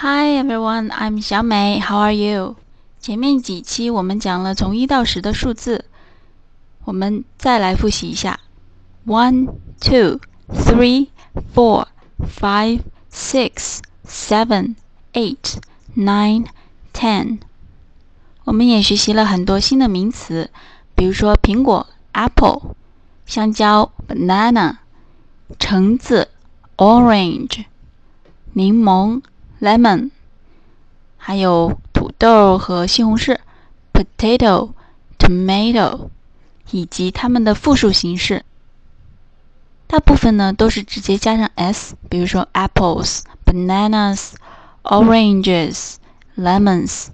Hi everyone, I'm 小美。How are you? 前面几期我们讲了从一到十的数字，我们再来复习一下：one, two, three, four, five, six, seven, eight, nine, ten。我们也学习了很多新的名词，比如说苹果 （apple）、香蕉 （banana）、橙子 （orange）、柠檬。lemon，还有土豆和西红柿，potato、tomato，以及它们的复数形式。大部分呢都是直接加上 s，比如说 apples、bananas、oranges、lemons。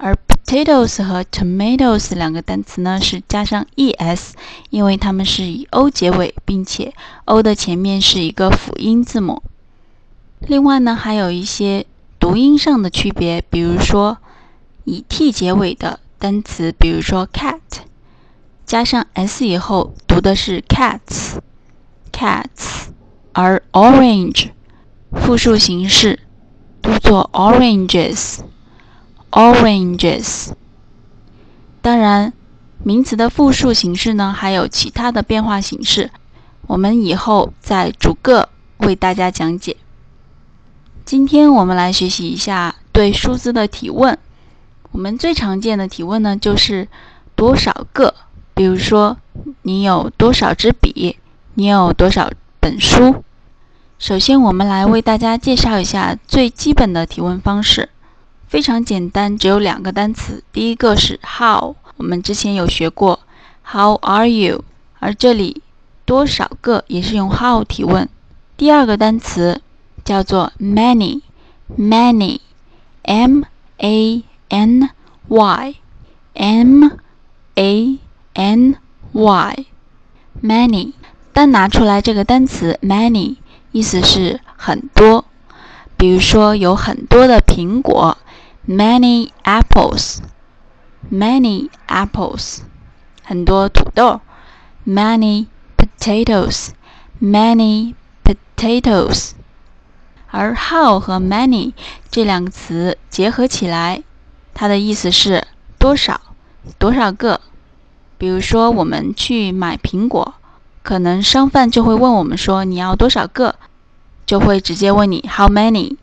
而 potatoes 和 tomatoes 两个单词呢是加上 es，因为它们是以 o 结尾，并且 o 的前面是一个辅音字母。另外呢，还有一些读音上的区别，比如说以 t 结尾的单词，比如说 cat，加上 s 以后读的是 cats，cats，而 orange 复数形式读作 oranges，oranges。当然，名词的复数形式呢还有其他的变化形式，我们以后再逐个为大家讲解。今天我们来学习一下对数字的提问。我们最常见的提问呢，就是多少个。比如说，你有多少支笔？你有多少本书？首先，我们来为大家介绍一下最基本的提问方式，非常简单，只有两个单词。第一个是 How，我们之前有学过 How are you？而这里多少个也是用 How 提问。第二个单词。叫做 many，many，m a n y，m a n y，many。单拿出来这个单词 many，意思是很多。比如说有很多的苹果，many apples，many apples。很多土豆，many potatoes，many potatoes。而 how 和 many 这两个词结合起来，它的意思是多少、多少个。比如说，我们去买苹果，可能商贩就会问我们说：“你要多少个？”就会直接问你 how many。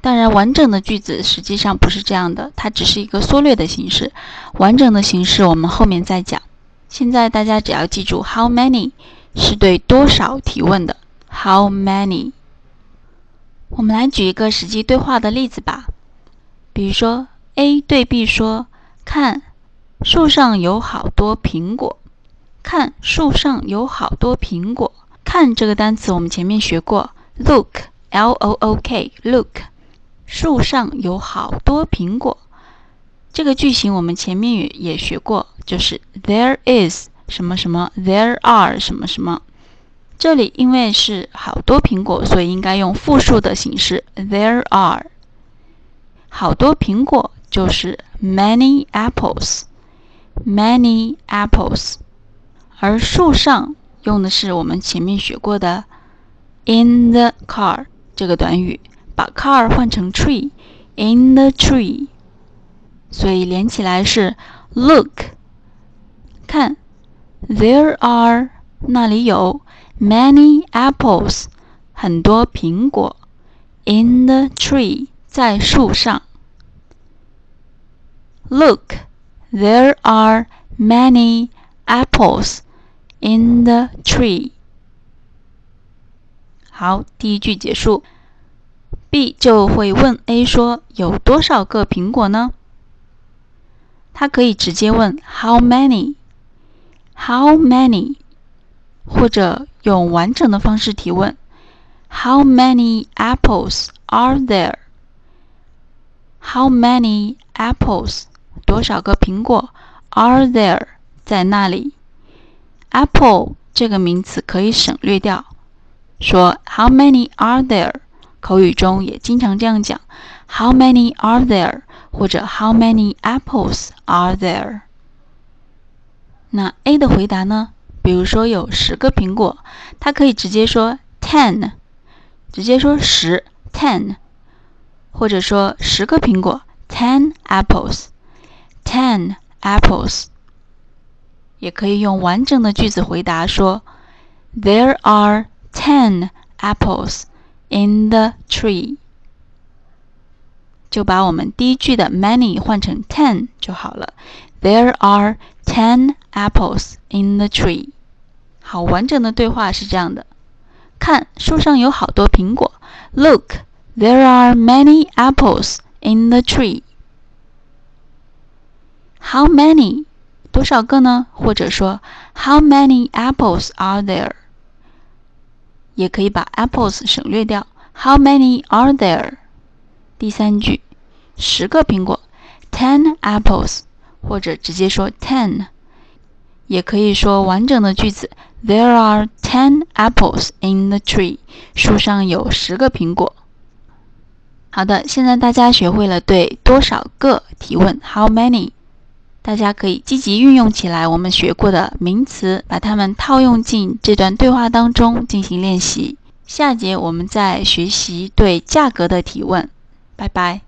当然，完整的句子实际上不是这样的，它只是一个缩略的形式。完整的形式我们后面再讲。现在大家只要记住 how many 是对多少提问的。how many。我们来举一个实际对话的例子吧。比如说，A 对 B 说：“看，树上有好多苹果。”看，树上有好多苹果。看这个单词我们前面学过，look，l-o-o-k，look，树上有好多苹果。这个句型我们前面也也学过，就是 there is 什么什么，there are 什么什么。这里因为是好多苹果，所以应该用复数的形式。There are 好多苹果，就是 many apples，many apples。而树上用的是我们前面学过的 in the car 这个短语，把 car 换成 tree，in the tree。所以连起来是 look，看，there are 那里有。Many apples，很多苹果。In the tree，在树上。Look, there are many apples in the tree。好，第一句结束。B 就会问 A 说：“有多少个苹果呢？”他可以直接问 “How many? How many?” 或者用完整的方式提问：How many apples are there? How many apples? 多少个苹果？Are there? 在那里？Apple 这个名词可以省略掉，说 How many are there? 口语中也经常这样讲：How many are there? 或者 How many apples are there? 那 A 的回答呢？ 比如说有十个苹果，他可以直接说 ten，直接说十 ten， 或者说十个苹果，ten apples，ten apples。也可以用完整的句子回答说：There are ten apples in the tree。就把我们第一句的 many 换成 ten 就好了。There are ten apples in the tree。 好，完整的对话是这样的：看，树上有好多苹果。Look, there are many apples in the tree. How many? 多少个呢？或者说 How many apples are there？也可以把 apples 省略掉。How many are there？第三句，十个苹果，ten apples，或者直接说 ten。也可以说完整的句子 ，There are ten apples in the tree。树上有十个苹果。好的，现在大家学会了对多少个提问，How many？大家可以积极运用起来我们学过的名词，把它们套用进这段对话当中进行练习。下节我们再学习对价格的提问。拜拜。